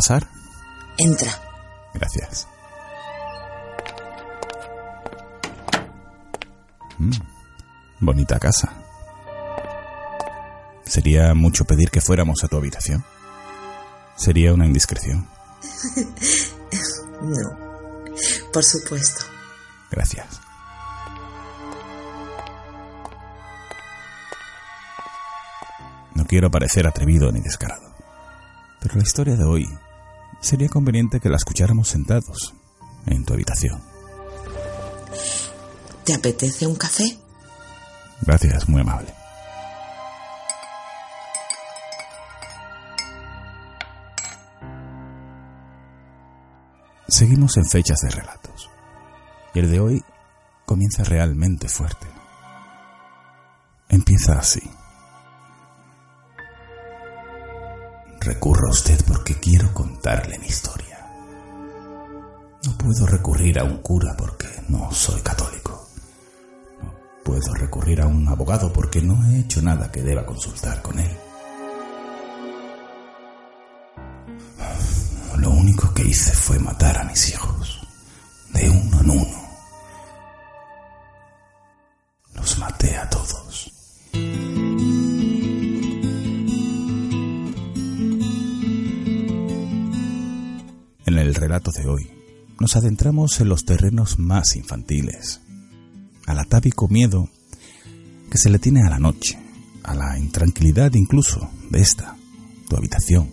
pasar? entra. Gracias. Mm, bonita casa. ¿Sería mucho pedir que fuéramos a tu habitación? Sería una indiscreción. No, por supuesto. Gracias. No quiero parecer atrevido ni descarado. Pero la historia de hoy sería conveniente que la escucháramos sentados en tu habitación. ¿Te apetece un café? Gracias, muy amable. Seguimos en fechas de relatos. Y el de hoy comienza realmente fuerte. Empieza así. Recurro a usted porque quiero contarle mi historia. No puedo recurrir a un cura porque no soy católico. No puedo recurrir a un abogado porque no he hecho nada que deba consultar con él. Lo único que hice fue matar a mis hijos, de uno en uno. De hoy, nos adentramos en los terrenos más infantiles, al atávico miedo que se le tiene a la noche, a la intranquilidad incluso de esta, tu habitación,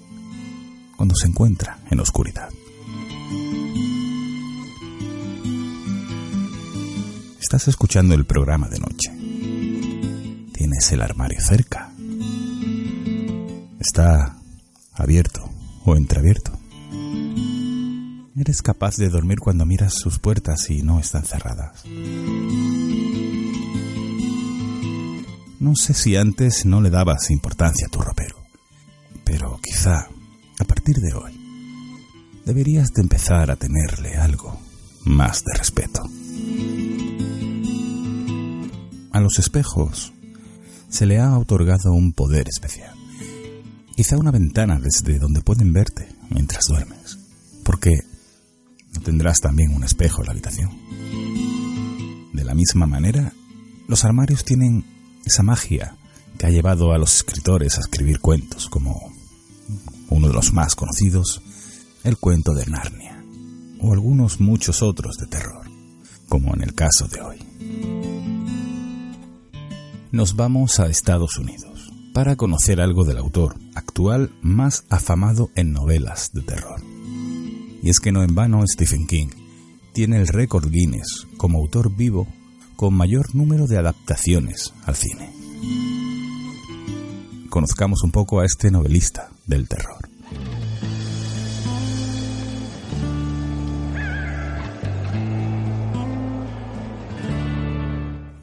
cuando se encuentra en oscuridad. Estás escuchando el programa de noche. Tienes el armario cerca. Está abierto o entreabierto. Eres capaz de dormir cuando miras sus puertas y no están cerradas. No sé si antes no le dabas importancia a tu ropero, pero quizá, a partir de hoy, deberías de empezar a tenerle algo más de respeto. A los espejos se le ha otorgado un poder especial. Quizá una ventana desde donde pueden verte mientras duermes. Porque tendrás también un espejo en la habitación. De la misma manera, los armarios tienen esa magia que ha llevado a los escritores a escribir cuentos como uno de los más conocidos, el cuento de Narnia, o algunos muchos otros de terror, como en el caso de hoy. Nos vamos a Estados Unidos para conocer algo del autor actual más afamado en novelas de terror. Y es que no en vano Stephen King tiene el récord Guinness como autor vivo con mayor número de adaptaciones al cine. Conozcamos un poco a este novelista del terror.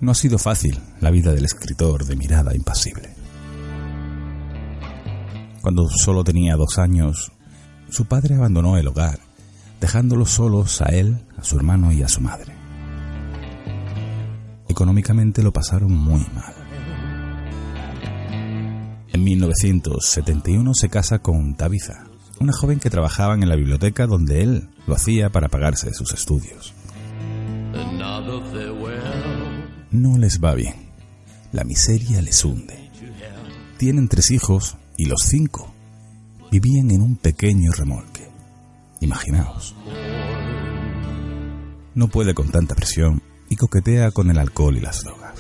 No ha sido fácil la vida del escritor de mirada impasible. Cuando solo tenía dos años, su padre abandonó el hogar, dejándolos solos a él, a su hermano y a su madre. Económicamente lo pasaron muy mal. En 1971 se casa con Tabitha, una joven que trabajaba en la biblioteca donde él lo hacía para pagarse sus estudios. No les va bien. La miseria les hunde. Tienen tres hijos y los cinco vivían en un pequeño remolque. Imaginaos. No puede con tanta presión y coquetea con el alcohol y las drogas.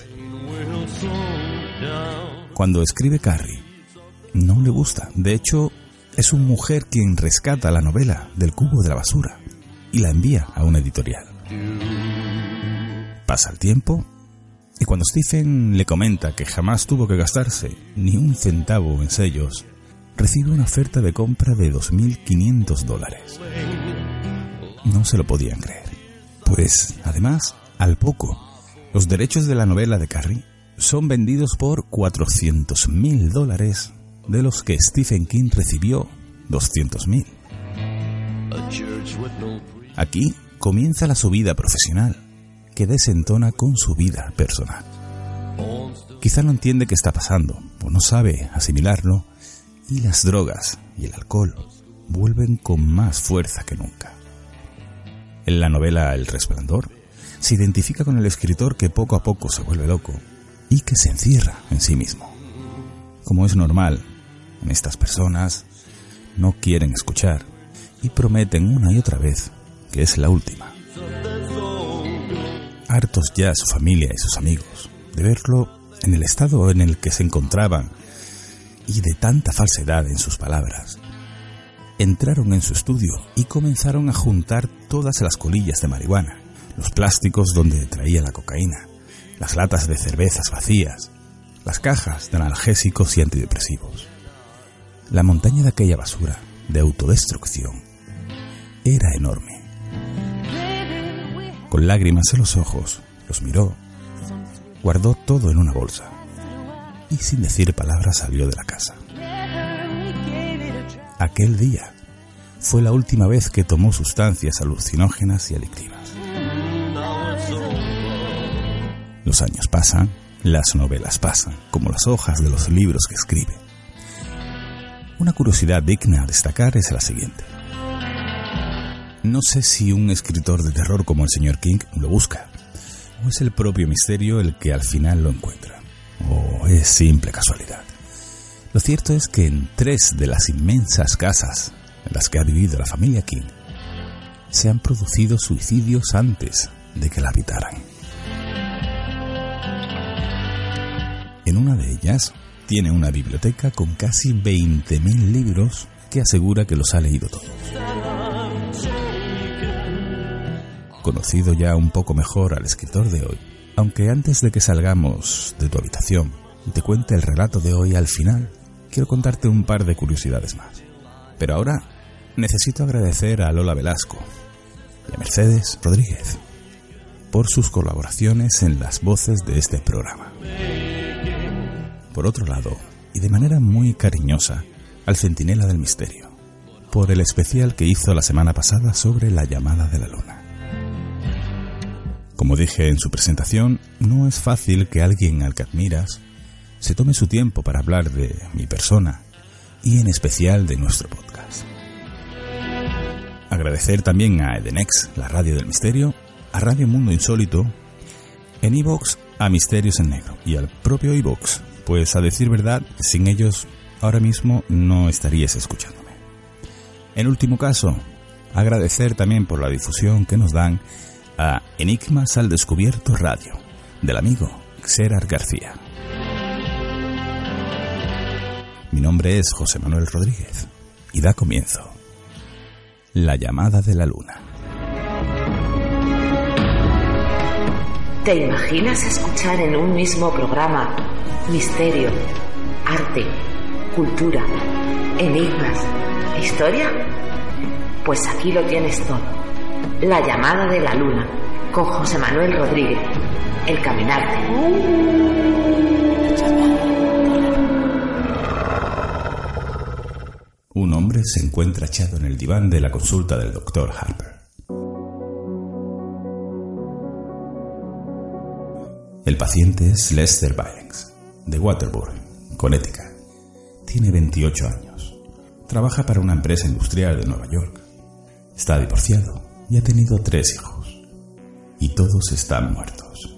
Cuando escribe Carrie, no le gusta. De hecho, es una mujer quien rescata la novela del cubo de la basura y la envía a una editorial. Pasa el tiempo y cuando Stephen le comenta que jamás tuvo que gastarse ni un centavo en sellos, recibe una oferta de compra de 2.500 dólares. No se lo podían creer. Pues, además, al poco, los derechos de la novela de Carrie son vendidos por 400.000 dólares, de los que Stephen King recibió 200.000. Aquí comienza la subida profesional, que desentona con su vida personal. Quizá no entiende qué está pasando, o no sabe asimilarlo, y las drogas y el alcohol vuelven con más fuerza que nunca. En la novela El Resplandor, se identifica con el escritor que poco a poco se vuelve loco y que se encierra en sí mismo. Como es normal, en estas personas no quieren escuchar y prometen una y otra vez que es la última. Hartos ya su familia y sus amigos de verlo en el estado en el que se encontraban y de tanta falsedad en sus palabras, entraron en su estudio y comenzaron a juntar todas las colillas de marihuana, los plásticos donde traía la cocaína, las latas de cervezas vacías, las cajas de analgésicos y antidepresivos. La montaña de aquella basura, de autodestrucción, era enorme. Con lágrimas en los ojos, los miró, guardó todo en una bolsa y sin decir palabras salió de la casa. Aquel día fue la última vez que tomó sustancias alucinógenas y adictivas. Los años pasan, las novelas pasan, como las hojas de los libros que escribe. Una curiosidad digna de destacar es la siguiente. No sé si un escritor de terror como el señor King lo busca, o es el propio misterio el que al final lo encuentra, o es simple casualidad. Lo cierto es que en tres de las inmensas casas en las que ha vivido la familia King, se han producido suicidios antes de que la habitaran. En una de ellas tiene una biblioteca con casi 20.000 libros que asegura que los ha leído todos. Conocido ya un poco mejor al escritor de hoy, aunque antes de que salgamos de tu habitación y te cuente el relato de hoy al final, quiero contarte un par de curiosidades más. Pero ahora necesito agradecer a Lola Velasco y a Mercedes Rodríguez por sus colaboraciones en las voces de este programa. Por otro lado, y de manera muy cariñosa, al Centinela del Misterio, por el especial que hizo la semana pasada sobre la llamada de la luna. Como dije en su presentación, no es fácil que alguien al que admiras se tome su tiempo para hablar de mi persona y en especial de nuestro podcast. Agradecer también a Edenex, la radio del misterio, a Radio Mundo Insólito, en Evox a Misterios en Negro y al propio Evox, pues a decir verdad, sin ellos ahora mismo no estarías escuchándome. En último caso, agradecer también por la difusión que nos dan a Enigmas al Descubierto Radio, del amigo Xerar García. Mi nombre es José Manuel Rodríguez y da comienzo La llamada de la luna. ¿Te imaginas escuchar en un mismo programa misterio, arte, cultura, enigmas, historia? Pues aquí lo tienes todo. La llamada de la luna con José Manuel Rodríguez, el caminante. Un hombre se encuentra echado en el diván de la consulta del doctor Harper. El paciente es Lester Banks, de Waterbury, Connecticut. Tiene 28 años. Trabaja para una empresa industrial de Nueva York. Está divorciado y ha tenido tres hijos. Y todos están muertos.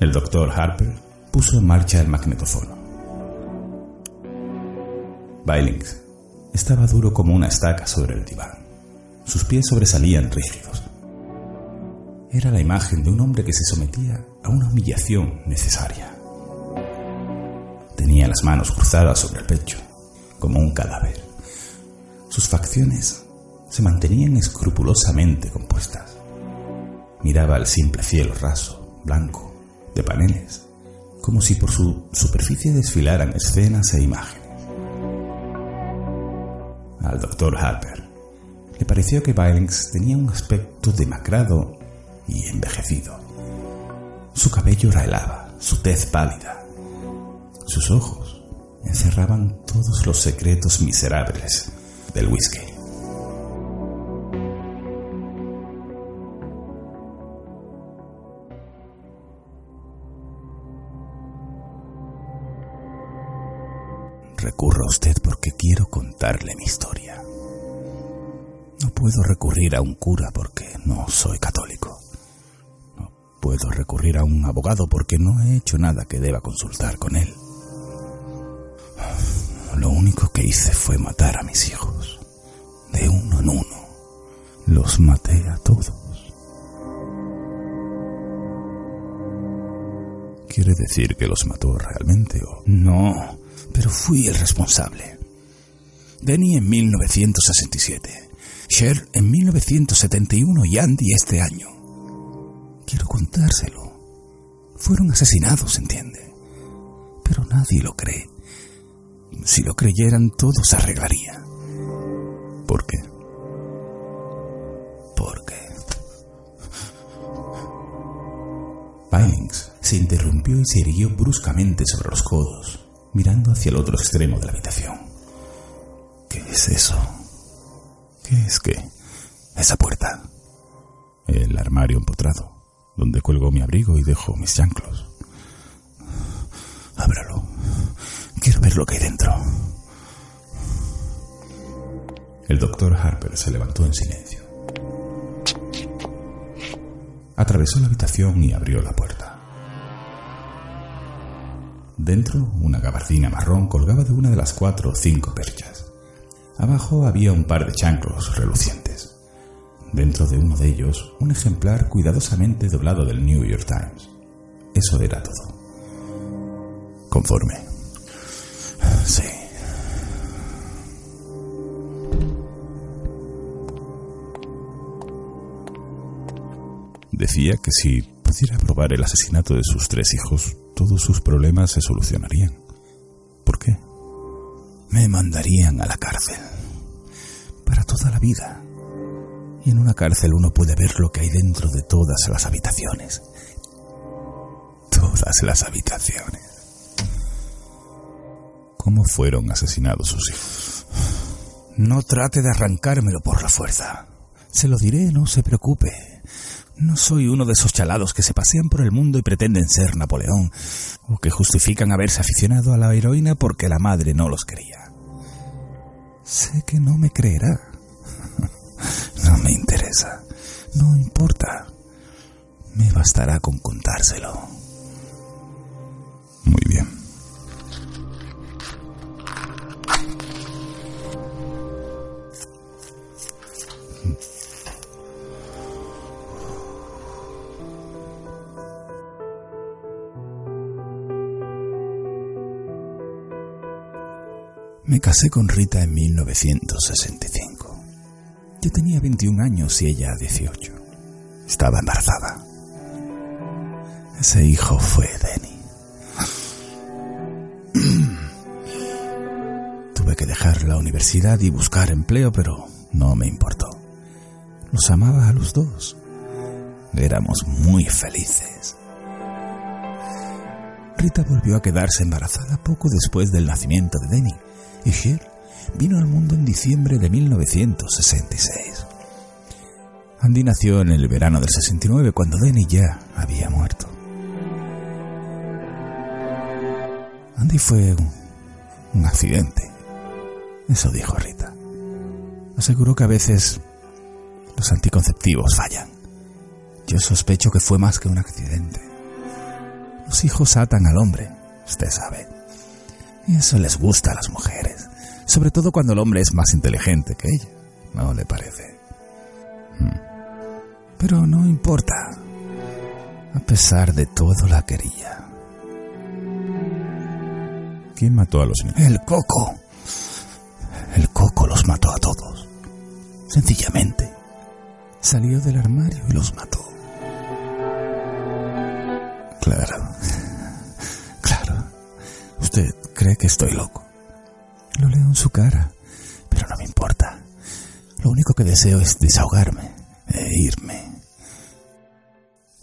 El doctor Harper puso en marcha el magnetofono. Bailings estaba duro como una estaca sobre el diván. Sus pies sobresalían rígidos. Era la imagen de un hombre que se sometía a una humillación necesaria. Tenía las manos cruzadas sobre el pecho, como un cadáver. Sus facciones se mantenían escrupulosamente compuestas. Miraba al simple cielo raso, blanco, de paneles, como si por su superficie desfilaran escenas e imágenes. Al doctor Harper le pareció que Billings tenía un aspecto demacrado y envejecido. Su cabello era su tez pálida. Sus ojos encerraban todos los secretos miserables del whisky. Recurro a usted porque quiero contarle mi historia. No puedo recurrir a un cura porque no soy católico. No puedo recurrir a un abogado porque no he hecho nada que deba consultar con él. Lo único que hice fue matar a mis hijos. De uno en uno. Los maté a todos. ¿Quiere decir que los mató realmente o...? No, pero fui el responsable. Denny en 1967, Cher en 1971 y Andy este año. Quiero contárselo. Fueron asesinados, entiende. Pero nadie lo cree. Si lo creyeran, todo se arreglaría. ¿Por qué? Porque... Pilings se interrumpió y se irguió bruscamente sobre los codos, mirando hacia el otro extremo de la habitación. ¿Qué es eso? ¿Qué es qué? Esa puerta. El armario empotrado, donde cuelgo mi abrigo y dejo mis chanclos. Ábralo. Quiero ver lo que hay dentro. El doctor Harper se levantó en silencio. Atravesó la habitación y abrió la puerta. Dentro, una gabardina marrón colgaba de una de las cuatro o cinco perchas. Abajo había un par de chanclos relucientes. Dentro de uno de ellos, un ejemplar cuidadosamente doblado del New York Times. Eso era todo. Conforme. Sí. Decía que si pudiera probar el asesinato de sus tres hijos, todos sus problemas se solucionarían. ¿Por qué? Me mandarían a la cárcel. Para toda la vida. Y en una cárcel uno puede ver lo que hay dentro de todas las habitaciones. Todas las habitaciones. ¿Cómo fueron asesinados sus hijos? No trate de arrancármelo por la fuerza. Se lo diré, no se preocupe. No soy uno de esos chalados que se pasean por el mundo y pretenden ser Napoleón, o que justifican haberse aficionado a la heroína porque la madre no los quería. Sé que no me creerá. No me interesa. No importa. Me bastará con contárselo. Muy bien. Me casé con Rita en 1965. Yo tenía 21 años y ella 18. Estaba embarazada. Ese hijo fue Denny. Tuve que dejar la universidad y buscar empleo, pero no me importó. Los amaba a los dos. Éramos muy felices. Rita volvió a quedarse embarazada poco después del nacimiento de Denny y vino al mundo en diciembre de 1966. Andy nació en el verano del 69 cuando Denny ya había muerto. Andy fue un, un accidente. Eso dijo Rita. Aseguró que a veces los anticonceptivos fallan. Yo sospecho que fue más que un accidente. Los hijos atan al hombre, usted sabe. Y eso les gusta a las mujeres, sobre todo cuando el hombre es más inteligente que ella, ¿no le parece? Hmm. Pero no importa. A pesar de todo la quería. ¿Quién mató a los niños? El coco. El coco los mató a todos. Sencillamente. Salió del armario y los mató. Cree que estoy loco. Lo leo en su cara, pero no me importa. Lo único que deseo es desahogarme e irme.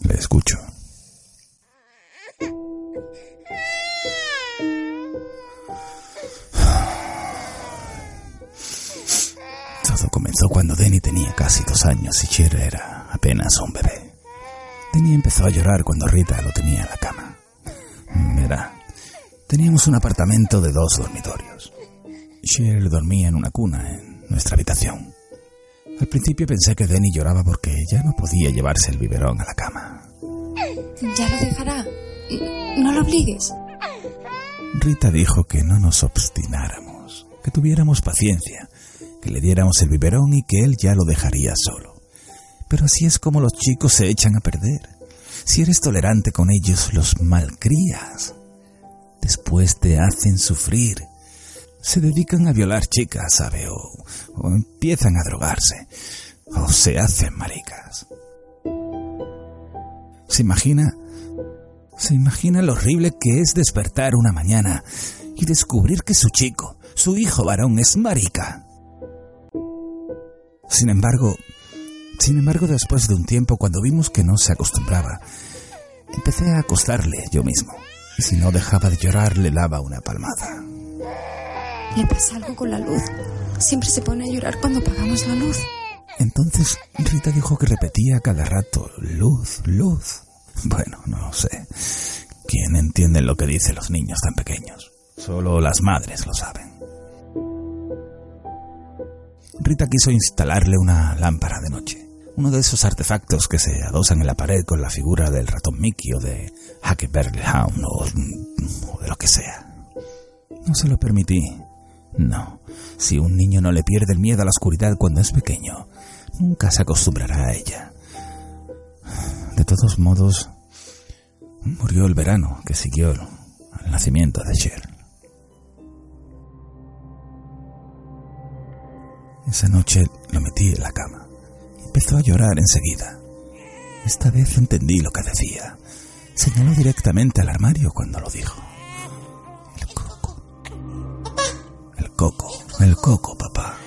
Le escucho. Todo comenzó cuando Denny tenía casi dos años y Cher era apenas un bebé. Denny empezó a llorar cuando Rita lo tenía en la cama. Verá, teníamos un apartamento de dos dormitorios. Cher dormía en una cuna en nuestra habitación. Al principio pensé que Denny lloraba porque ya no podía llevarse el biberón a la cama. Ya lo dejará. No lo obligues. Rita dijo que no nos obstináramos, que tuviéramos paciencia, que le diéramos el biberón y que él ya lo dejaría solo. Pero así es como los chicos se echan a perder. Si eres tolerante con ellos, los malcrías. Después te hacen sufrir. Se dedican a violar chicas, ¿sabe? O, o empiezan a drogarse. O se hacen maricas. ¿Se imagina? ¿Se imagina lo horrible que es despertar una mañana y descubrir que su chico, su hijo varón, es marica? Sin embargo, sin embargo, después de un tiempo, cuando vimos que no se acostumbraba, empecé a acostarle yo mismo. Si no dejaba de llorar, le daba una palmada. Le pasa algo con la luz. Siempre se pone a llorar cuando apagamos la luz. Entonces Rita dijo que repetía cada rato, luz, luz. Bueno, no sé. ¿Quién entiende lo que dicen los niños tan pequeños? Solo las madres lo saben. Rita quiso instalarle una lámpara de noche. Uno de esos artefactos que se adosan en la pared con la figura del ratón Mickey o de Huckleberry Hound o, o de lo que sea. No se lo permití. No, si un niño no le pierde el miedo a la oscuridad cuando es pequeño, nunca se acostumbrará a ella. De todos modos, murió el verano que siguió al nacimiento de Cher. Esa noche lo metí en la cama. Empezó a llorar enseguida. Esta vez entendí lo que decía. Señaló directamente al armario cuando lo dijo. El coco. El coco, el coco, papá.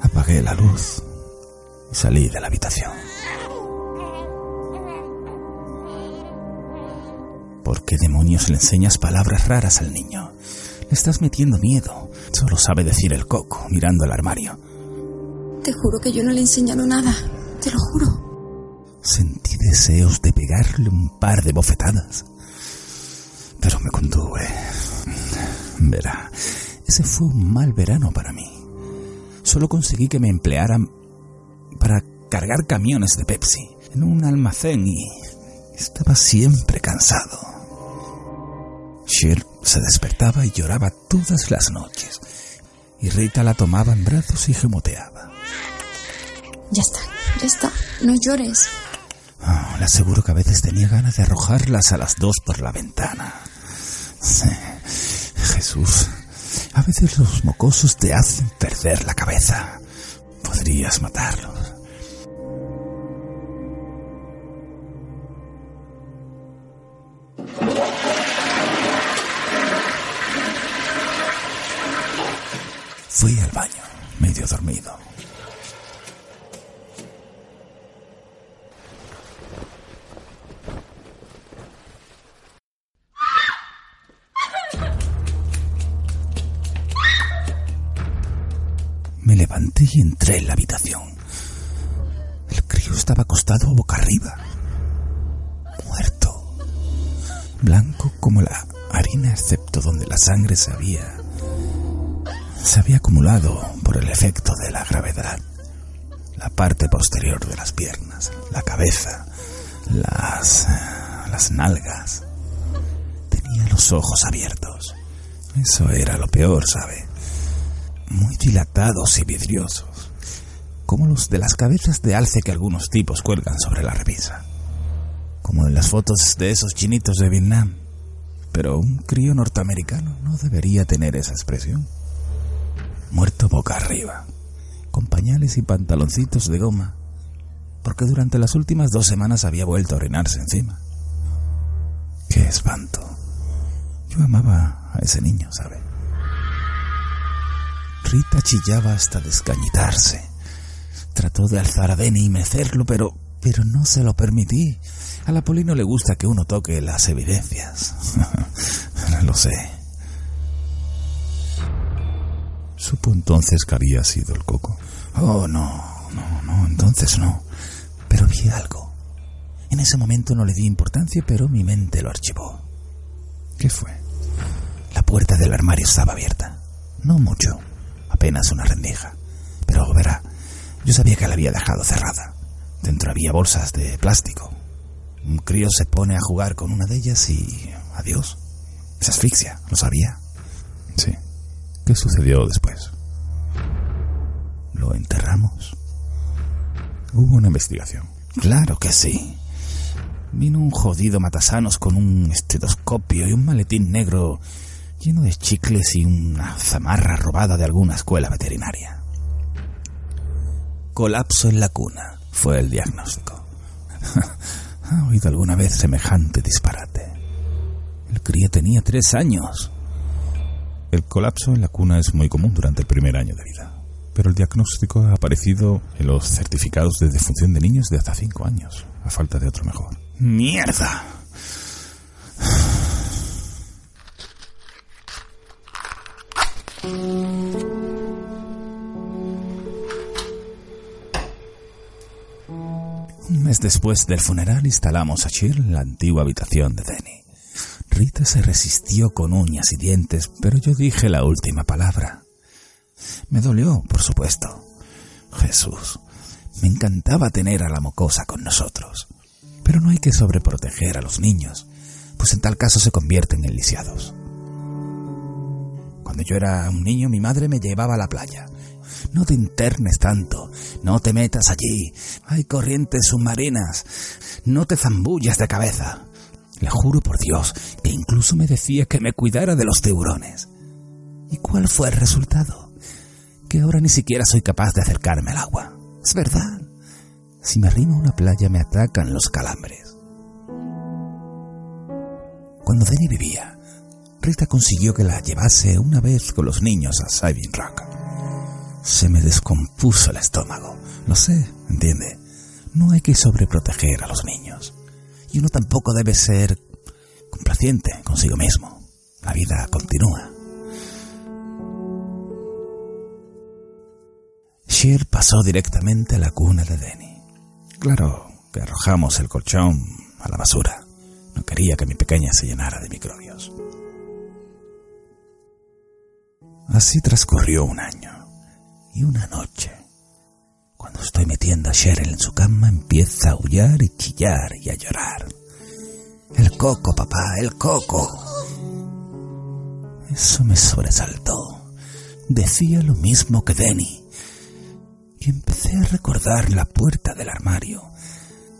Apagué la luz y salí de la habitación. ¿Por qué demonios le enseñas palabras raras al niño? Le estás metiendo miedo. Solo sabe decir el coco, mirando el armario. Te juro que yo no le he nada. Te lo juro. Sentí deseos de pegarle un par de bofetadas. Pero me contuve. Verá, ese fue un mal verano para mí. Solo conseguí que me emplearan para cargar camiones de Pepsi en un almacén y estaba siempre cansado. Cher se despertaba y lloraba todas las noches, y Rita la tomaba en brazos y gemoteaba. Ya está, ya está. No llores. Oh, le aseguro que a veces tenía ganas de arrojarlas a las dos por la ventana. Sí, Jesús, a veces los mocosos te hacen perder la cabeza. Podrías matarlos. Fui al baño, medio dormido. Entré en la habitación. El crío estaba acostado boca arriba, muerto, blanco como la harina excepto donde la sangre se había se había acumulado por el efecto de la gravedad. La parte posterior de las piernas, la cabeza, las las nalgas. Tenía los ojos abiertos. Eso era lo peor, ¿sabe? Muy dilatados y vidriosos, como los de las cabezas de alce que algunos tipos cuelgan sobre la repisa, como en las fotos de esos chinitos de Vietnam, pero un crío norteamericano no debería tener esa expresión. Muerto boca arriba, con pañales y pantaloncitos de goma, porque durante las últimas dos semanas había vuelto a orinarse encima. ¡Qué espanto! Yo amaba a ese niño, ¿sabe? Rita chillaba hasta descañitarse. Trató de alzar a Denny y mecerlo, pero, pero no se lo permití. A la Poli no le gusta que uno toque las evidencias. lo sé. Supo entonces que había sido el coco. Oh, no, no, no, entonces no. Pero vi algo. En ese momento no le di importancia, pero mi mente lo archivó. ¿Qué fue? La puerta del armario estaba abierta. No mucho, apenas una rendija. Pero verá, yo sabía que la había dejado cerrada. Dentro había bolsas de plástico. Un crío se pone a jugar con una de ellas y... adiós. Se asfixia, ¿lo sabía? Sí. ¿Qué sucedió después? ¿Lo enterramos? Hubo una investigación. Claro que sí. Vino un jodido matasanos con un estetoscopio y un maletín negro lleno de chicles y una zamarra robada de alguna escuela veterinaria. Colapso en la cuna fue el diagnóstico. ¿Ha oído alguna vez semejante disparate? El crío tenía tres años. El colapso en la cuna es muy común durante el primer año de vida, pero el diagnóstico ha aparecido en los certificados de defunción de niños de hasta cinco años, a falta de otro mejor. ¡Mierda! Mes después del funeral instalamos a Shir en la antigua habitación de Denny. Rita se resistió con uñas y dientes, pero yo dije la última palabra. Me dolió, por supuesto. Jesús, me encantaba tener a la mocosa con nosotros. Pero no hay que sobreproteger a los niños, pues en tal caso se convierten en lisiados. Cuando yo era un niño, mi madre me llevaba a la playa. No te internes tanto, no te metas allí, hay corrientes submarinas, no te zambullas de cabeza. Le juro por Dios que incluso me decía que me cuidara de los tiburones. ¿Y cuál fue el resultado? Que ahora ni siquiera soy capaz de acercarme al agua. Es verdad. Si me arrimo a una playa me atacan los calambres. Cuando Denny vivía, Rita consiguió que la llevase una vez con los niños a Saving Rock. Se me descompuso el estómago. Lo sé, entiende. No hay que sobreproteger a los niños. Y uno tampoco debe ser complaciente consigo mismo. La vida continúa. Sheer pasó directamente a la cuna de Denny. Claro que arrojamos el colchón a la basura. No quería que mi pequeña se llenara de microbios. Así transcurrió un año y una noche. Cuando estoy metiendo a Cheryl en su cama, empieza a aullar y chillar y a llorar. El coco, papá, el coco. Eso me sobresaltó. Decía lo mismo que Denny. Y empecé a recordar la puerta del armario,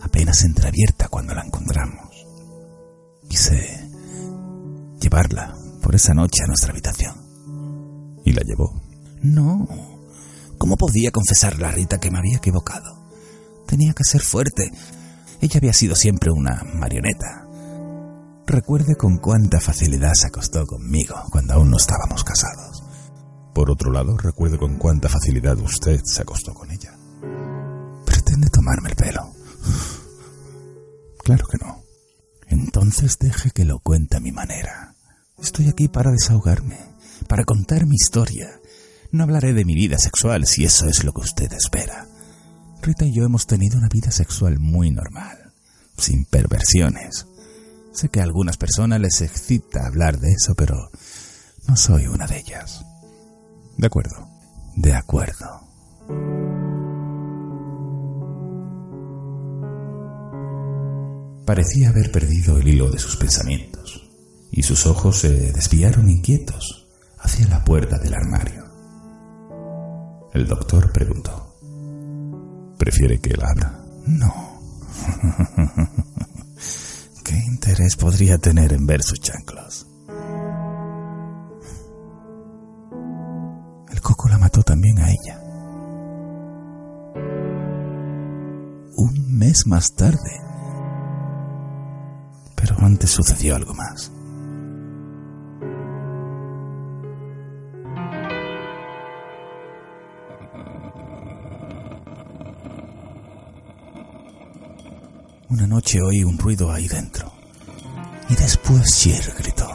apenas entreabierta cuando la encontramos. Quise llevarla por esa noche a nuestra habitación. ¿Y la llevó? No. ¿Cómo podía confesarle a Rita que me había equivocado? Tenía que ser fuerte. Ella había sido siempre una marioneta. Recuerde con cuánta facilidad se acostó conmigo cuando aún no estábamos casados. Por otro lado, recuerde con cuánta facilidad usted se acostó con ella. ¿Pretende tomarme el pelo? Claro que no. Entonces deje que lo cuente a mi manera. Estoy aquí para desahogarme, para contar mi historia. No hablaré de mi vida sexual si eso es lo que usted espera. Rita y yo hemos tenido una vida sexual muy normal, sin perversiones. Sé que a algunas personas les excita hablar de eso, pero no soy una de ellas. De acuerdo. De acuerdo. Parecía haber perdido el hilo de sus pensamientos, y sus ojos se desviaron inquietos hacia la puerta del armario. El doctor preguntó. ¿Prefiere que él abra? No. ¿Qué interés podría tener en ver sus chanclas? El coco la mató también a ella. Un mes más tarde. Pero antes sucedió algo más. Una noche oí un ruido ahí dentro. Y después Sher gritó.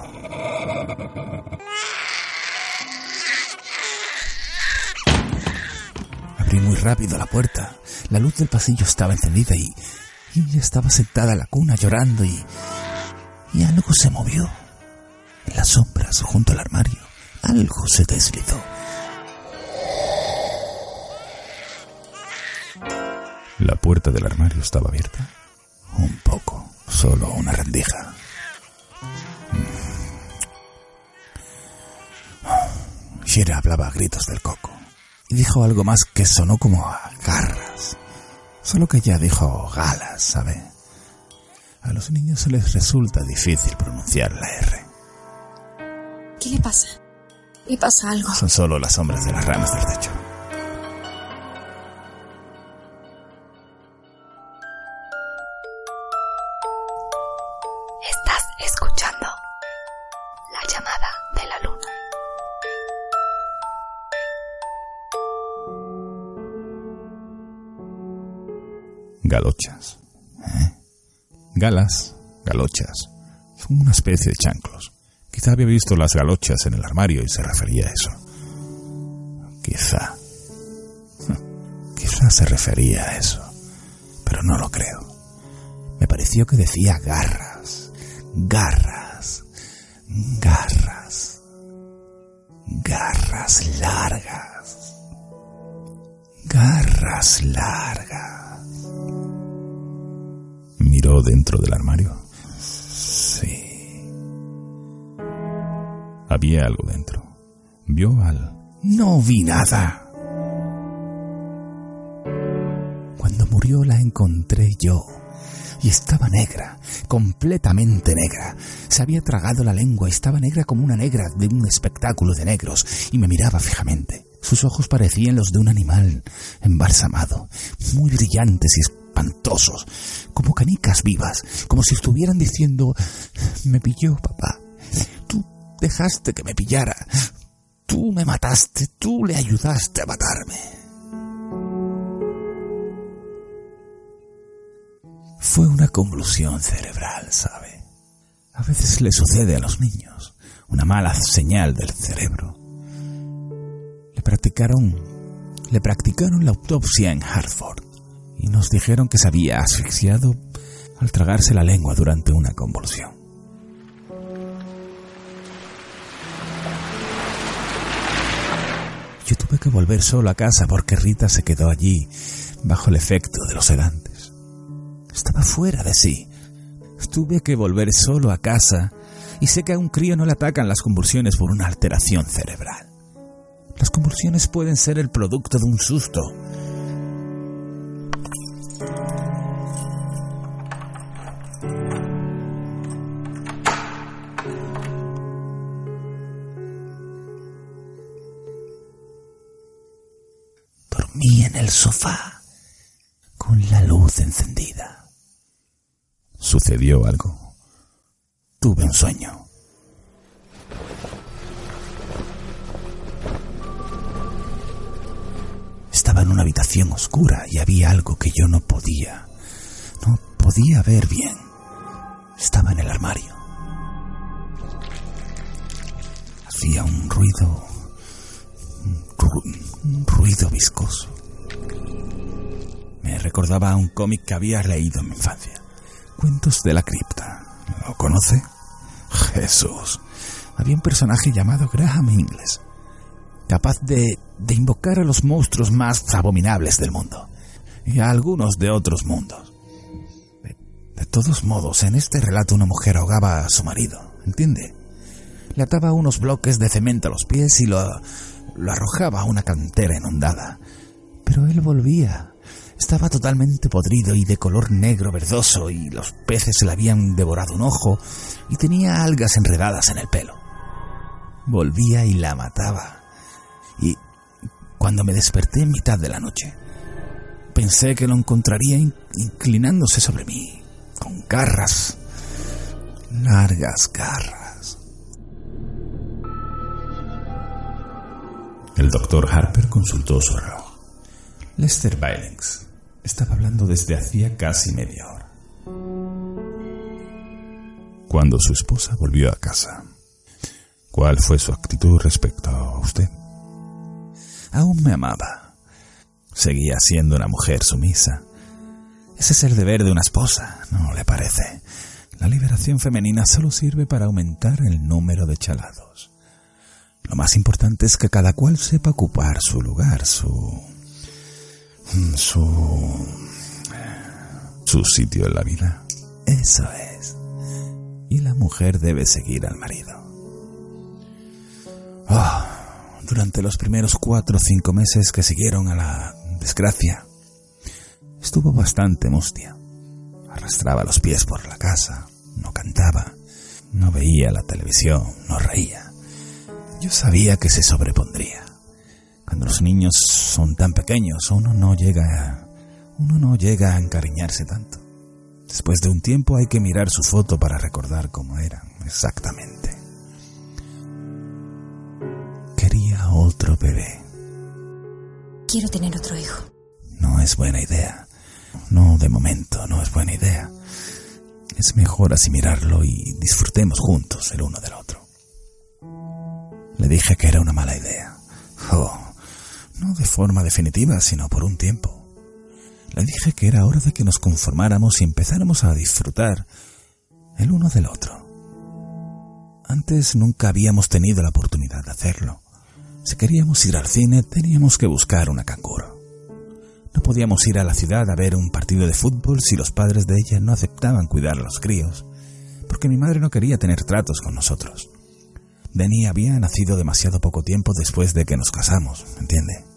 Abrí muy rápido la puerta. La luz del pasillo estaba encendida y, ella estaba sentada en la cuna llorando y, y algo se movió. En las sombras, junto al armario, algo se deslizó. La puerta del armario estaba abierta. Un poco, solo una rendija. Shira hablaba a gritos del coco y dijo algo más que sonó como a garras. Solo que ella dijo galas, ¿sabe? A los niños se les resulta difícil pronunciar la R. ¿Qué le pasa? ¿Le pasa algo? Son solo las sombras de las ramas del techo. La llamada de la luna. Galochas. ¿eh? Galas, galochas. Son una especie de chanclos. Quizá había visto las galochas en el armario y se refería a eso. Quizá. Quizá se refería a eso. Pero no lo creo. Me pareció que decía garras. Garras. Garras. Garras largas. Garras largas. Miró dentro del armario. Sí. Había algo dentro. Vio al... No vi nada. Cuando murió la encontré yo. Y estaba negra, completamente negra. Se había tragado la lengua y estaba negra como una negra de un espectáculo de negros y me miraba fijamente. Sus ojos parecían los de un animal embalsamado, muy brillantes y espantosos, como canicas vivas, como si estuvieran diciendo, me pilló papá, tú dejaste que me pillara, tú me mataste, tú le ayudaste a matarme. Fue una convulsión cerebral, ¿sabe? A veces le sucede a los niños, una mala señal del cerebro. Le practicaron, le practicaron la autopsia en Hartford y nos dijeron que se había asfixiado al tragarse la lengua durante una convulsión. Yo tuve que volver solo a casa porque Rita se quedó allí bajo el efecto de los sedantes. Estaba fuera de sí. Tuve que volver solo a casa y sé que a un crío no le atacan las convulsiones por una alteración cerebral. Las convulsiones pueden ser el producto de un susto. Dormí en el sofá con la luz encendida. ¿Sucedió algo? Tuve un sueño. Estaba en una habitación oscura y había algo que yo no podía, no podía ver bien. Estaba en el armario. Hacía un ruido, un, ru- un ruido viscoso. Me recordaba a un cómic que había leído en mi infancia. Cuentos de la cripta. ¿Lo conoce? Jesús. Había un personaje llamado Graham Ingles, capaz de, de invocar a los monstruos más abominables del mundo y a algunos de otros mundos. De, todos modos, en este relato una mujer ahogaba a su marido, ¿entiende? Le ataba unos bloques de cemento a los pies y lo, lo arrojaba a una cantera inundada. Pero él volvía, Estaba totalmente podrido y de color negro verdoso y los peces le habían devorado un ojo y tenía algas enredadas en el pelo. Volvía y la mataba. Y cuando me desperté en mitad de la noche, pensé que lo encontraría inclinándose sobre mí, con garras, largas garras. El doctor Harper consultó su reloj. Lester Billings estaba hablando desde hacía casi media hora. Cuando su esposa volvió a casa, ¿cuál fue su actitud respecto a usted? Aún me amaba. Seguía siendo una mujer sumisa. Ese es el deber de una esposa, ¿no le parece? La liberación femenina solo sirve para aumentar el número de chalados. Lo más importante es que cada cual sepa ocupar su lugar, su su... su sitio en la vida. Eso es. Y la mujer debe seguir al marido. Oh, durante los primeros cuatro o cinco meses que siguieron a la desgracia, estuvo bastante mustia. Arrastraba los pies por la casa, no cantaba, no veía la televisión, no reía. Yo sabía que se sobrepondría. Cuando los niños son tan pequeños, uno no llega a, uno no llega a encariñarse tanto. Después de un tiempo hay que mirar su foto para recordar cómo eran exactamente. Quería otro bebé. Quiero tener otro hijo. No es buena idea. No, de momento, no es buena idea. Es mejor así mirarlo y disfrutemos juntos el uno del otro. Le dije que era una mala idea. Oh, no de forma definitiva, sino por un tiempo. Le dije que era hora de que nos conformáramos y empezáramos a disfrutar el uno del otro. Antes nunca habíamos tenido la oportunidad de hacerlo. Si queríamos ir al cine, teníamos que buscar una canguro. No podíamos ir a la ciudad a ver un partido de fútbol si los padres de ella no aceptaban cuidar a los críos, porque mi madre no quería tener tratos con nosotros. Denny había nacido demasiado poco tiempo después de que nos casamos, ¿entiende?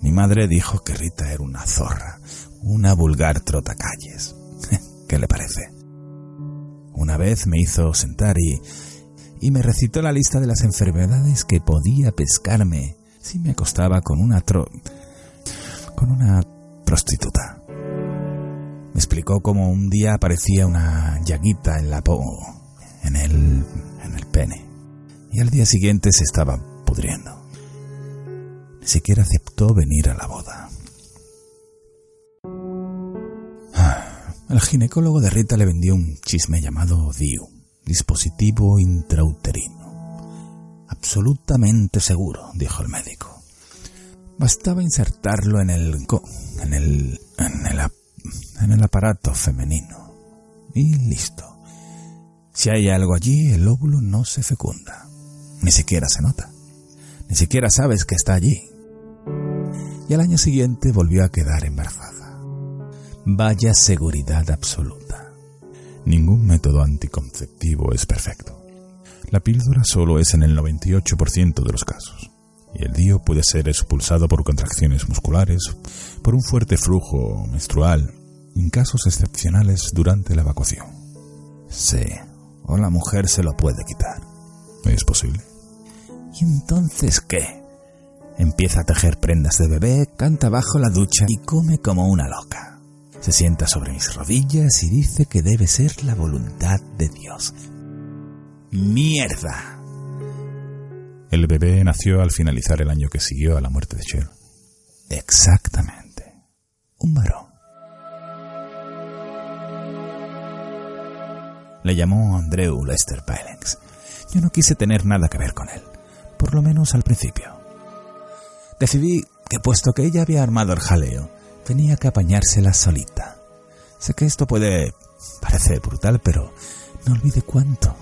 Mi madre dijo que Rita era una zorra, una vulgar trotacalles. ¿Qué le parece? Una vez me hizo sentar y, y me recitó la lista de las enfermedades que podía pescarme si me acostaba con una tro... con una prostituta. Me explicó cómo un día aparecía una llaguita en la po... en el... en el pene. Y al día siguiente se estaba pudriendo ni siquiera aceptó venir a la boda. El ginecólogo de Rita le vendió un chisme llamado DIU, dispositivo intrauterino. Absolutamente seguro, dijo el médico. Bastaba insertarlo en el en el en el, en el aparato femenino y listo. Si hay algo allí, el óvulo no se fecunda, ni siquiera se nota, ni siquiera sabes que está allí y al año siguiente volvió a quedar embarazada. Vaya seguridad absoluta. Ningún método anticonceptivo es perfecto. La píldora solo es en el 98% de los casos, y el DIO puede ser expulsado por contracciones musculares, por un fuerte flujo menstrual, en casos excepcionales durante la evacuación. Sí, o la mujer se lo puede quitar. ¿Es posible? ¿Y entonces qué? Empieza a tejer prendas de bebé, canta bajo la ducha y come como una loca. Se sienta sobre mis rodillas y dice que debe ser la voluntad de Dios. ¡Mierda! El bebé nació al finalizar el año que siguió a la muerte de Cher. Exactamente. Un varón. Le llamó Andrew Lester Pylens. Yo no quise tener nada que ver con él, por lo menos al principio. Decidí que puesto que ella había armado el jaleo, tenía que apañársela solita. Sé que esto puede parecer brutal, pero no olvide cuánto,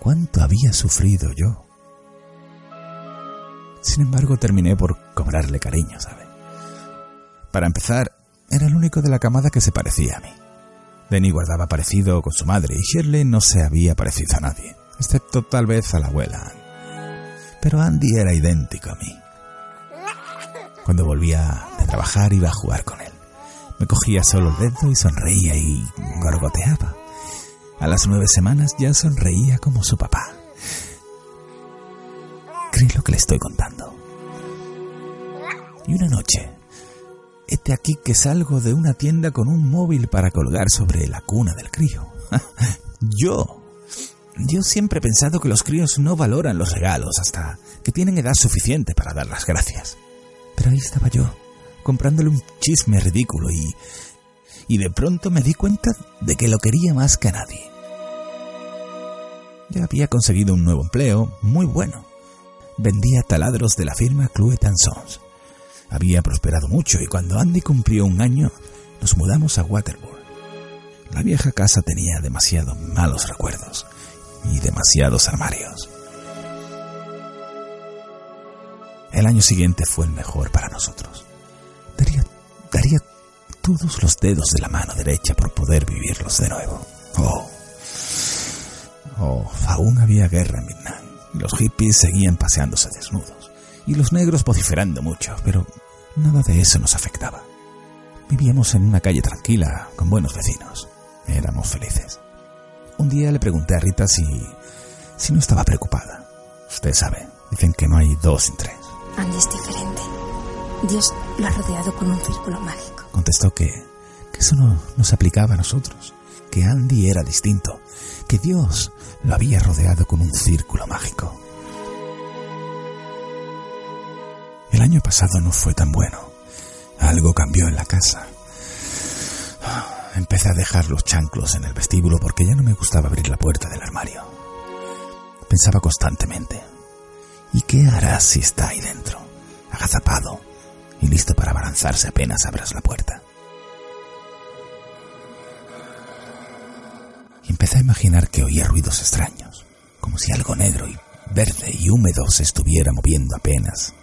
cuánto había sufrido yo. Sin embargo, terminé por cobrarle cariño, ¿sabe? Para empezar, era el único de la camada que se parecía a mí. Denny guardaba parecido con su madre y Shirley no se había parecido a nadie, excepto tal vez a la abuela. Pero Andy era idéntico a mí. Cuando volvía de trabajar iba a jugar con él. Me cogía solo el dedo y sonreía y gorgoteaba. A las nueve semanas ya sonreía como su papá. ¿Crees lo que le estoy contando? Y una noche, este aquí que salgo de una tienda con un móvil para colgar sobre la cuna del crío. Yo. Yo siempre he pensado que los críos no valoran los regalos hasta que tienen edad suficiente para dar las gracias. Pero ahí estaba yo, comprándole un chisme ridículo y... Y de pronto me di cuenta de que lo quería más que a nadie. Ya había conseguido un nuevo empleo muy bueno. Vendía taladros de la firma Cluet Sons. Había prosperado mucho y cuando Andy cumplió un año, nos mudamos a Waterbury. La vieja casa tenía demasiados malos recuerdos y demasiados armarios. El año siguiente fue el mejor para nosotros. Daría, daría todos los dedos de la mano derecha por poder vivirlos de nuevo. Oh, oh, aún había guerra en Vietnam. Los hippies seguían paseándose desnudos y los negros vociferando mucho, pero nada de eso nos afectaba. Vivíamos en una calle tranquila, con buenos vecinos. Éramos felices. Un día le pregunté a Rita si, si no estaba preocupada. Usted sabe, dicen que no hay dos sin tres. Andy es diferente. Dios lo ha rodeado con un círculo mágico. Contestó que, que eso no nos aplicaba a nosotros, que Andy era distinto, que Dios lo había rodeado con un círculo mágico. El año pasado no fue tan bueno. Algo cambió en la casa. Empecé a dejar los chanclos en el vestíbulo porque ya no me gustaba abrir la puerta del armario. Pensaba constantemente, ¿y qué harás si está ahí dentro, agazapado y listo para abalanzarse apenas abras la puerta? Y empecé a imaginar que oía ruidos extraños, como si algo negro y verde y húmedo se estuviera moviendo apenas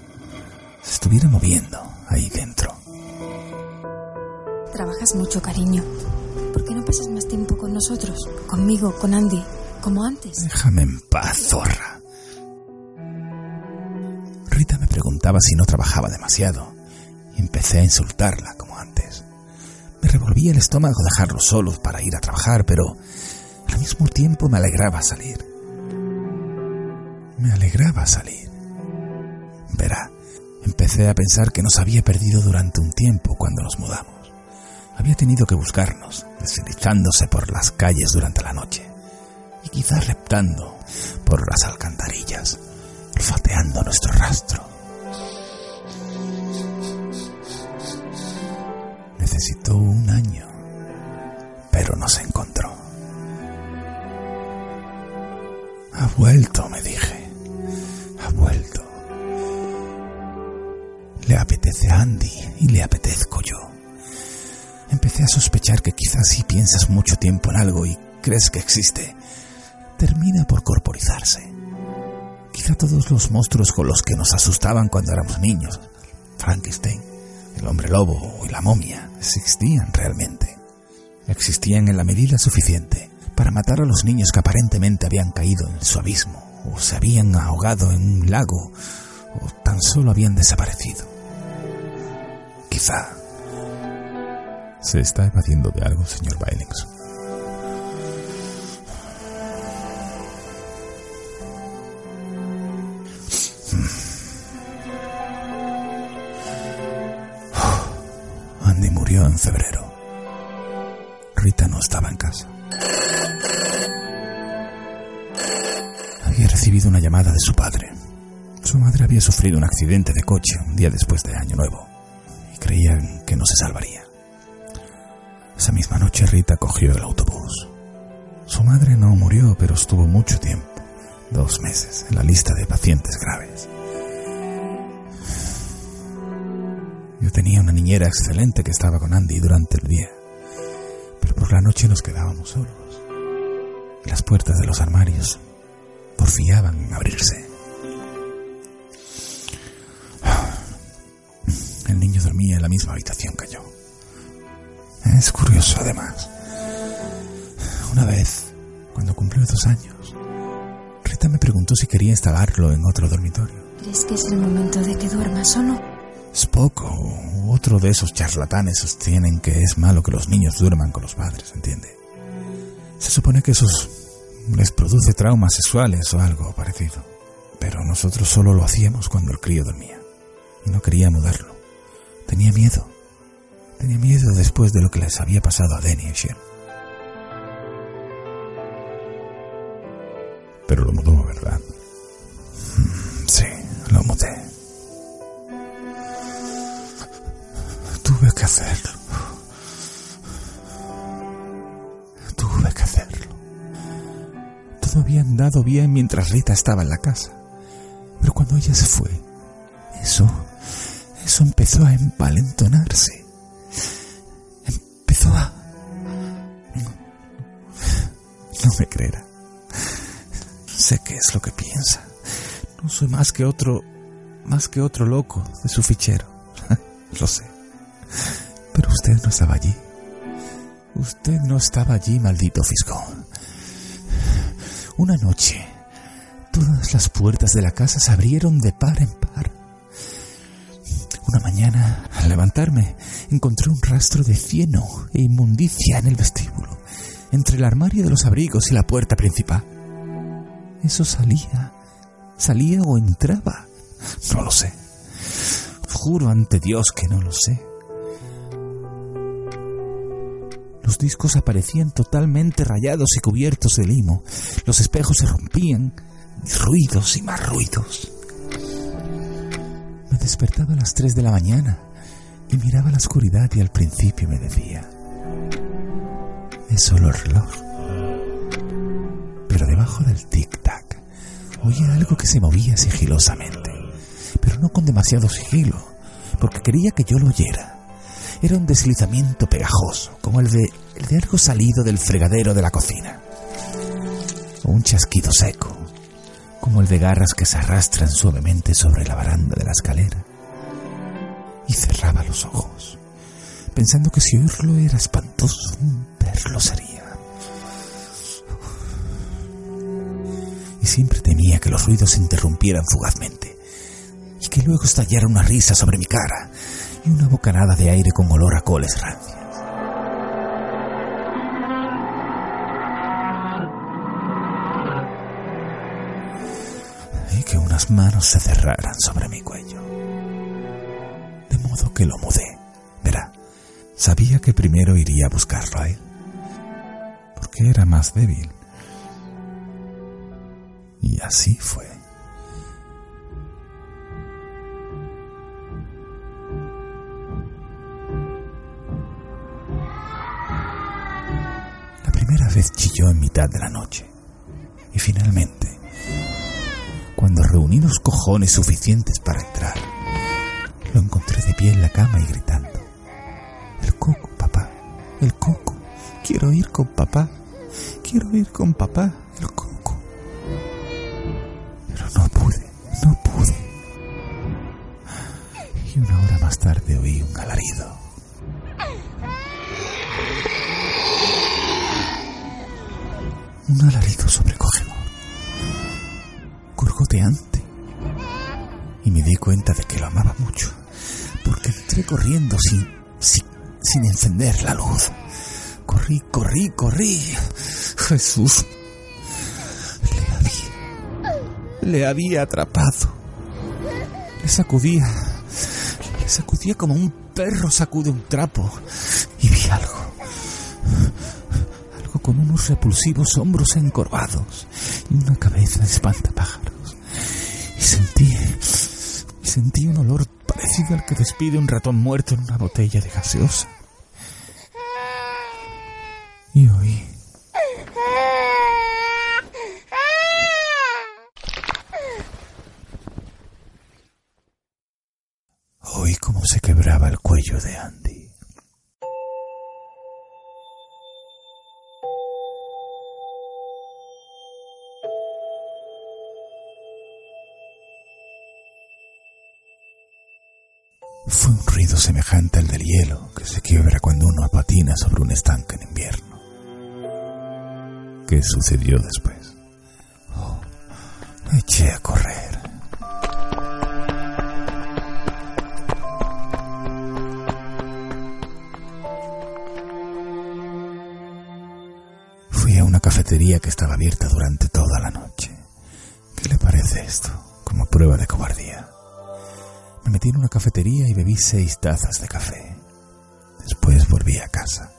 se estuviera moviendo ahí dentro. Trabajas mucho, cariño. ¿Por qué no pasas más tiempo con nosotros? Conmigo, con Andy, como antes. Déjame en paz, zorra. Preguntaba si no trabajaba demasiado y empecé a insultarla como antes. Me revolvía el estómago dejarlo solos para ir a trabajar, pero al mismo tiempo me alegraba salir. Me alegraba salir. Verá, Empecé a pensar que nos había perdido durante un tiempo cuando nos mudamos. Había tenido que buscarnos, deslizándose por las calles durante la noche, y quizás reptando por las alcantarillas, olfateando nuestro rastro. Necesitó un año, pero nos encontró. Ha vuelto, me dije. Ha vuelto. Le apetece a Andy y le apetezco yo. Empecé a sospechar que quizás si piensas mucho tiempo en algo y crees que existe, termina por corporizarse. Quizá todos los monstruos con los que nos asustaban cuando éramos niños, Frankenstein, el hombre lobo y la momia, existían realmente. Existían en la medida suficiente para matar a los niños que aparentemente habían caído en su abismo, o se habían ahogado en un lago, o tan solo habían desaparecido. Quizá se está evadiendo de algo, señor Bailings. Estaba en casa. Había recibido una llamada de su padre. Su madre había sufrido un accidente de coche un día después de Año Nuevo y creían que no se salvaría. Esa misma noche Rita cogió el autobús. Su madre no murió, pero estuvo mucho tiempo, dos meses, en la lista de pacientes graves. Yo tenía una niñera excelente que estaba con Andy durante el día, por la noche nos quedábamos solos. Las puertas de los armarios porfiaban en abrirse. El niño dormía en la misma habitación que yo. Es curioso, además. Una vez, cuando cumplió dos años, Rita me preguntó si quería instalarlo en otro dormitorio. ¿Crees que es el momento de que duermas o no? Poco. Otro de esos charlatanes sostienen que es malo que los niños duerman con los padres, ¿entiende? Se supone que eso les produce traumas sexuales o algo parecido. Pero nosotros solo lo hacíamos cuando el crío dormía. Y no quería mudarlo. Tenía miedo. Tenía miedo después de lo que les había pasado a Denny y Shen. Pero lo mudó, ¿verdad? Mm, sí, lo mudé. Hacerlo. Tuve que hacerlo. Todo había andado bien mientras Rita estaba en la casa. Pero cuando ella se fue, eso, eso empezó a empalentonarse. Empezó a... No me creerá. Sé qué es lo que piensa. No soy más que otro, más que otro loco de su fichero. lo sé. Pero usted no estaba allí. Usted no estaba allí, maldito fiscón. Una noche, todas las puertas de la casa se abrieron de par en par. Una mañana, al levantarme, encontré un rastro de cieno e inmundicia en el vestíbulo, entre el armario de los abrigos y la puerta principal. Eso salía, salía o entraba. No lo sé. Juro ante Dios que no lo sé. Los discos aparecían totalmente rayados y cubiertos de limo. Los espejos se rompían. ruidos y más ruidos. Me despertaba a las tres de la mañana y miraba la oscuridad y al principio me decía, es solo el reloj. Pero debajo del tic-tac oía algo que se movía sigilosamente, pero no con demasiado sigilo, porque quería que yo lo oyera. Era un deslizamiento pegajoso, como el de, el de algo salido del fregadero de la cocina. O un chasquido seco, como el de garras que se arrastran suavemente sobre la baranda de la escalera. Y cerraba los ojos, pensando que si oírlo era espantoso, verlo sería. Y siempre temía que los ruidos se interrumpieran fugazmente y que luego estallara una risa sobre mi cara y una bocanada de aire con olor a coles rancias. Y que unas manos se cerraran sobre mi cuello. De modo que lo mudé. Verá, sabía que primero iría a buscarlo a él. Porque era más débil. Y así fue. Vez chilló en mitad de la noche. Y finalmente, cuando reuní los cojones suficientes para entrar, lo encontré de pie en la cama y gritando. El coco, papá, el coco. Quiero ir con papá. Quiero ir con papá, el coco. Pero no pude, no pude. Y una hora más tarde oí un alarido. Un alarido sobrecogedor, gorgoteante, y me di cuenta de que lo amaba mucho, porque entré corriendo sin, sin, sin encender la luz. Corrí, corrí, corrí. Jesús. Le había, le había atrapado. Le sacudía, le sacudía como un perro sacude un trapo, y vi algo con unos repulsivos hombros encorvados y una cabeza de espantapájaros. Y sentí, y sentí un olor parecido al que despide un ratón muerto en una botella de gaseosa. Y oí. el del hielo que se quiebra cuando uno patina sobre un estanque en invierno. ¿Qué sucedió después? Oh, me eché a correr. Fui a una cafetería que estaba abierta durante toda la noche. ¿Qué le parece esto? Como prueba de cobardía. Me metí en una cafetería y bebí seis tazas de café. Después volví a casa.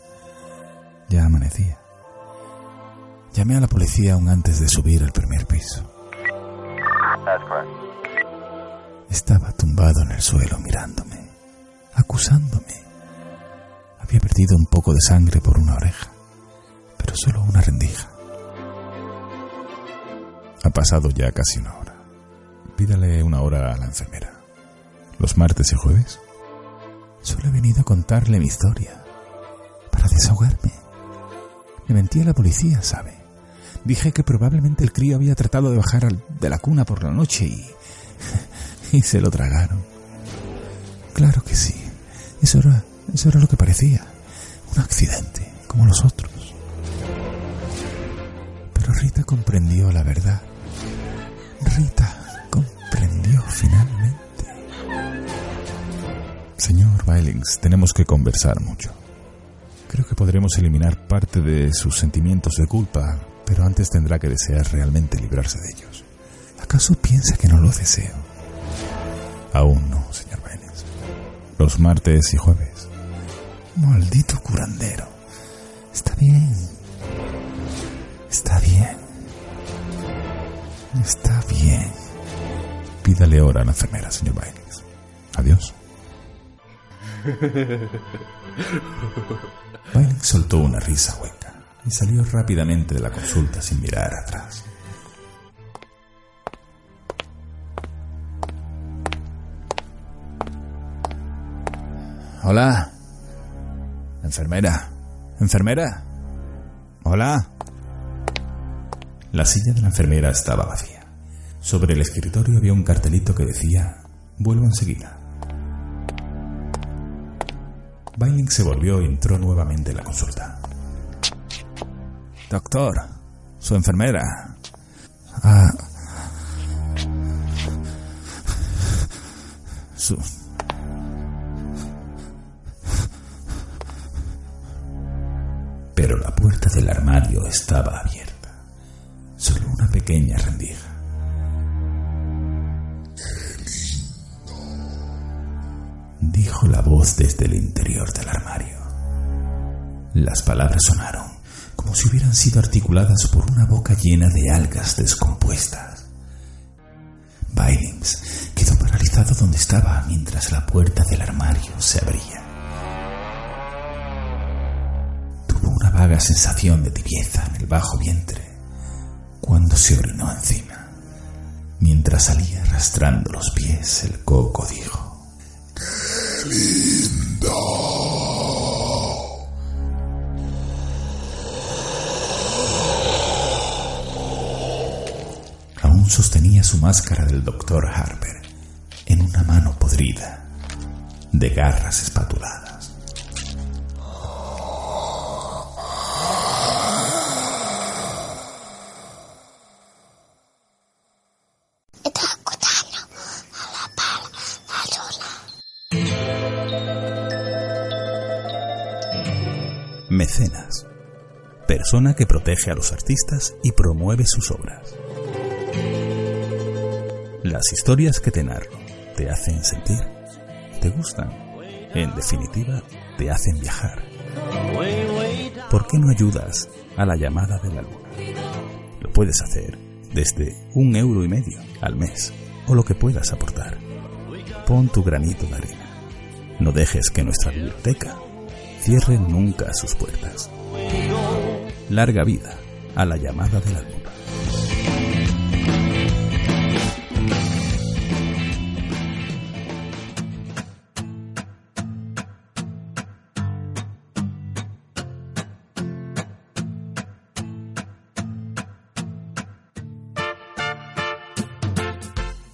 Ya amanecía. Llamé a la policía aún antes de subir al primer piso. Estaba tumbado en el suelo mirándome, acusándome. Había perdido un poco de sangre por una oreja, pero solo una rendija. Ha pasado ya casi una hora. Pídale una hora a la enfermera. Los martes y jueves. Solo he venido a contarle mi historia, para desahogarme. Le mentí a la policía, ¿sabe? Dije que probablemente el crío había tratado de bajar de la cuna por la noche y... y se lo tragaron. Claro que sí. Eso era, eso era lo que parecía. Un accidente, como los otros. Pero Rita comprendió la verdad. Rita comprendió finalmente. Señor Bailings, tenemos que conversar mucho. Creo que podremos eliminar parte de sus sentimientos de culpa pero antes tendrá que desear realmente librarse de ellos. ¿Acaso piensa que no lo deseo? Aún no, señor Baines. Los martes y jueves. Maldito curandero. Está bien. Está bien. Está bien. Pídale ahora a la enfermera, señor Baines. Adiós. Baines soltó una risa hueca y salió rápidamente de la consulta sin mirar atrás. Hola. Enfermera. Enfermera. Hola. La silla de la enfermera estaba vacía. Sobre el escritorio había un cartelito que decía, vuelvo enseguida. Bailing se volvió y entró nuevamente en la consulta. Doctor, su enfermera. Ah. Su... Pero la puerta del armario estaba abierta. Solo una pequeña rendija. La voz desde el interior del armario. Las palabras sonaron como si hubieran sido articuladas por una boca llena de algas descompuestas. Billings quedó paralizado donde estaba mientras la puerta del armario se abría. Tuvo una vaga sensación de tibieza en el bajo vientre cuando se orinó encima. Mientras salía arrastrando los pies, el coco dijo: ¡Qué lindo! sostenía su máscara del doctor Harper en una mano podrida, de garras protege a los artistas y promueve sus obras. Las historias que te narro te hacen sentir, te gustan, en definitiva, te hacen viajar. ¿Por qué no ayudas a la llamada de la luna? Lo puedes hacer desde un euro y medio al mes o lo que puedas aportar. Pon tu granito de arena. No dejes que nuestra biblioteca cierre nunca sus puertas. Larga vida a la llamada de la luna.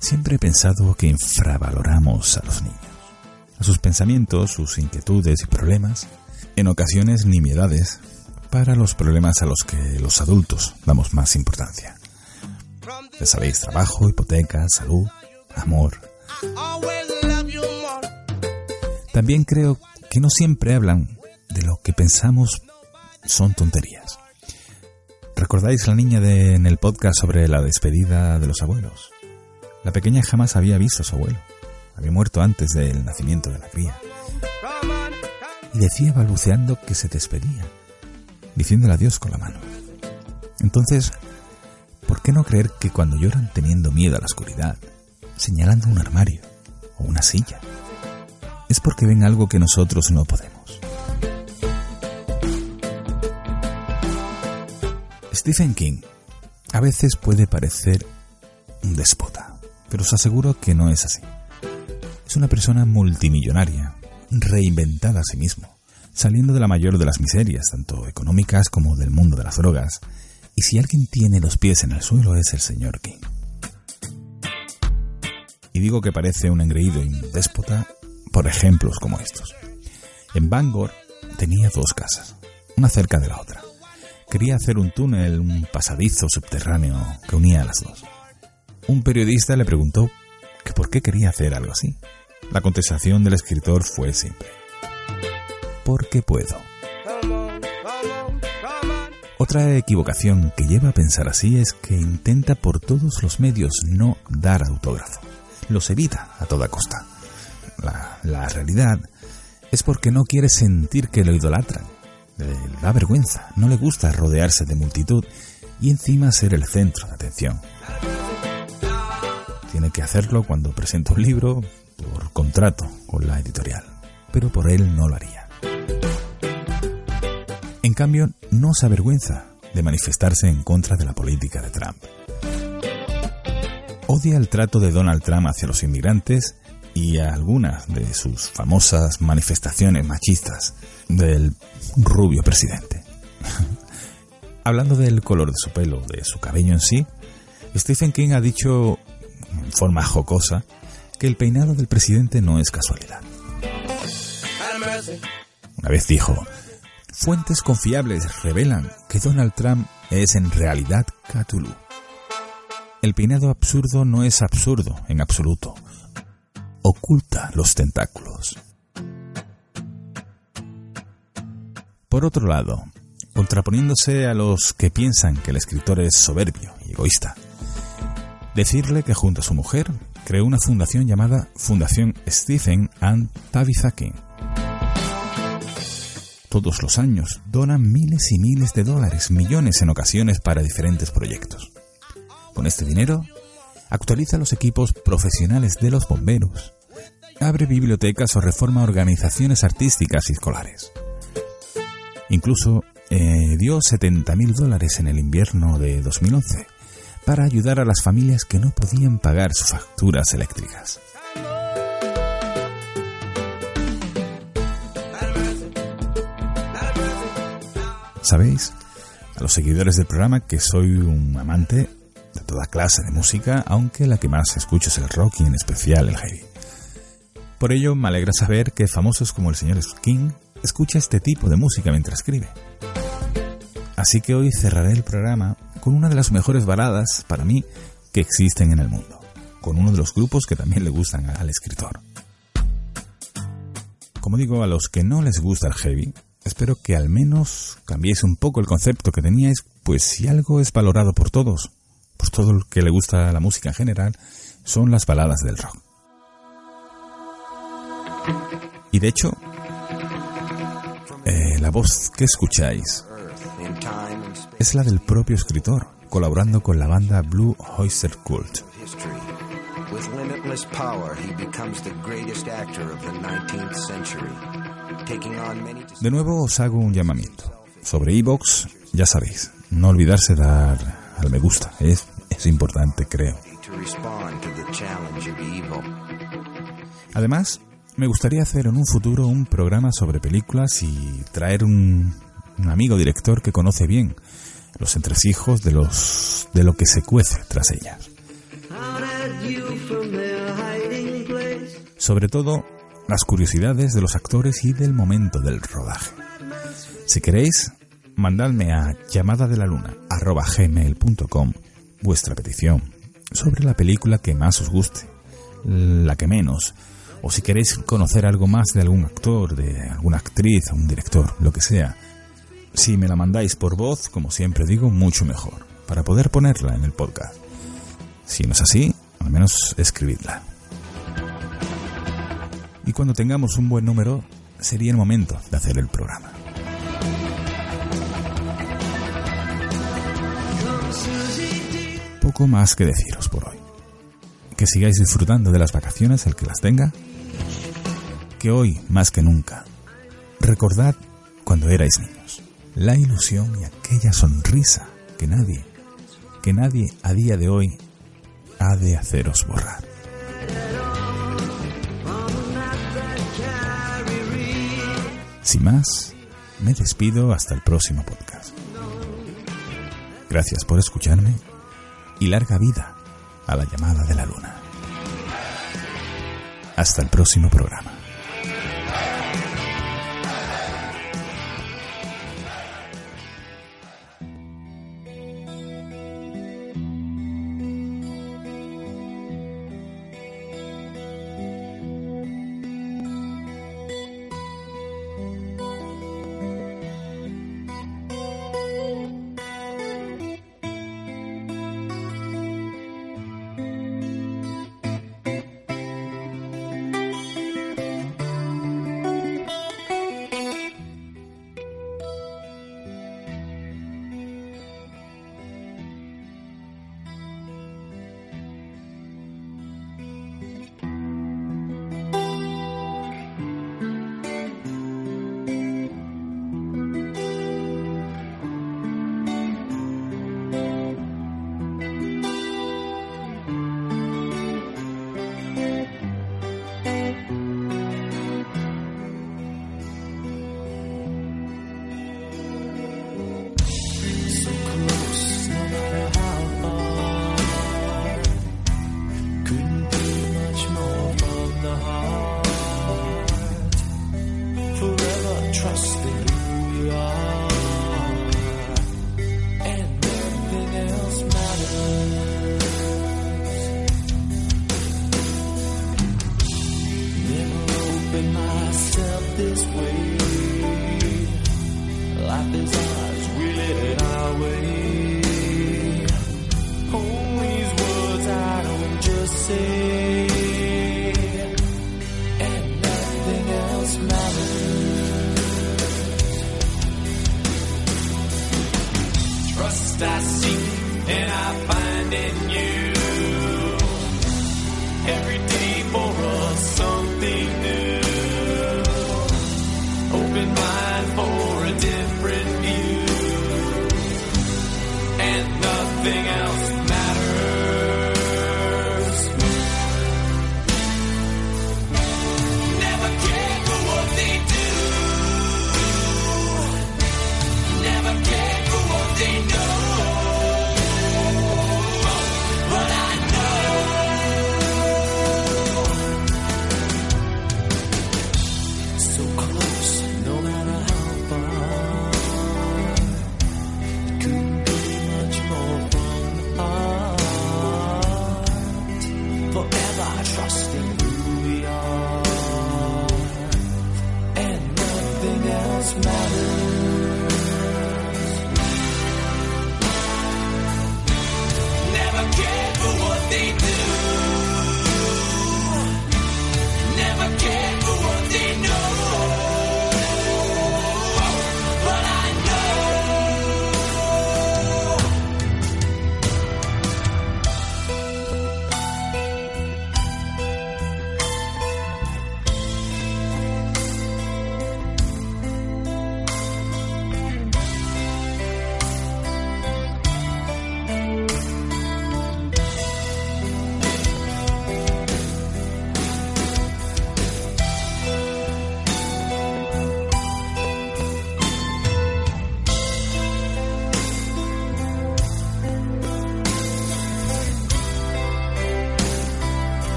Siempre he pensado que infravaloramos a los niños, a sus pensamientos, sus inquietudes y problemas, en ocasiones nimiedades, para los problemas a los que los adultos damos más importancia. Ya sabéis, trabajo, hipoteca, salud, amor. También creo que no siempre hablan de lo que pensamos son tonterías. ¿Recordáis la niña de, en el podcast sobre la despedida de los abuelos? La pequeña jamás había visto a su abuelo. Había muerto antes del nacimiento de la cría. Y decía balbuceando que se despedía, diciéndole adiós con la mano. Entonces, ¿por qué no creer que cuando lloran teniendo miedo a la oscuridad, señalando un armario o una silla, es porque ven algo que nosotros no podemos? Stephen King a veces puede parecer un déspota, pero os aseguro que no es así. Es una persona multimillonaria, reinventada a sí mismo, saliendo de la mayor de las miserias, tanto económicas como del mundo de las drogas, y si alguien tiene los pies en el suelo es el señor King. Y digo que parece un engreído y un déspota por ejemplos como estos. En Bangor tenía dos casas, una cerca de la otra. Quería hacer un túnel, un pasadizo subterráneo que unía a las dos. Un periodista le preguntó que por qué quería hacer algo así. La contestación del escritor fue simple. Porque puedo. Otra equivocación que lleva a pensar así es que intenta por todos los medios no dar autógrafo. Los evita a toda costa. La, la realidad es porque no quiere sentir que lo idolatran. Le da vergüenza, no le gusta rodearse de multitud y encima ser el centro de atención. Tiene que hacerlo cuando presenta un libro por contrato con la editorial, pero por él no lo haría. En cambio, no se avergüenza de manifestarse en contra de la política de Trump. Odia el trato de Donald Trump hacia los inmigrantes y a algunas de sus famosas manifestaciones machistas del rubio presidente. Hablando del color de su pelo, de su cabello en sí, Stephen King ha dicho en forma jocosa que el peinado del presidente no es casualidad. Una vez dijo, fuentes confiables revelan que Donald Trump es en realidad Cthulhu. El peinado absurdo no es absurdo en absoluto. Oculta los tentáculos. Por otro lado, contraponiéndose a los que piensan que el escritor es soberbio y egoísta, decirle que junto a su mujer creó una fundación llamada Fundación Stephen and Tabitha King. Todos los años donan miles y miles de dólares, millones en ocasiones para diferentes proyectos. Con este dinero, actualiza los equipos profesionales de los bomberos, abre bibliotecas o reforma organizaciones artísticas y escolares. Incluso eh, dio 70 mil dólares en el invierno de 2011 para ayudar a las familias que no podían pagar sus facturas eléctricas. ¿Sabéis? A los seguidores del programa que soy un amante de toda clase de música, aunque la que más escucho es el rock y en especial el heavy. Por ello me alegra saber que famosos como el señor King escucha este tipo de música mientras escribe. Así que hoy cerraré el programa con una de las mejores baladas para mí que existen en el mundo, con uno de los grupos que también le gustan al escritor. Como digo, a los que no les gusta el heavy, espero que al menos cambiéis un poco el concepto que teníais, pues si algo es valorado por todos, por todo el que le gusta la música en general, son las baladas del rock. Y de hecho, eh, la voz que escucháis es la del propio escritor, colaborando con la banda Blue Oyster Cult. De nuevo os hago un llamamiento. Sobre Evox, ya sabéis, no olvidarse dar al me gusta, es, es importante creo. Además, me gustaría hacer en un futuro un programa sobre películas y traer un, un amigo director que conoce bien los entresijos de los de lo que se cuece tras ellas. Sobre todo las curiosidades de los actores y del momento del rodaje. Si queréis, mandadme a llamada de la luna vuestra petición sobre la película que más os guste, la que menos, o si queréis conocer algo más de algún actor, de alguna actriz, un director, lo que sea, Si me la mandáis por voz, como siempre digo, mucho mejor, para poder ponerla en el podcast. Si no es así, al menos escribidla. Y cuando tengamos un buen número, sería el momento de hacer el programa. Poco más que deciros por hoy. Que sigáis disfrutando de las vacaciones el que las tenga. Que hoy, más que nunca, recordad cuando erais niños. La ilusión y aquella sonrisa que nadie, que nadie a día de hoy ha de haceros borrar. Sin más, me despido hasta el próximo podcast. Gracias por escucharme y larga vida a la llamada de la luna. Hasta el próximo programa.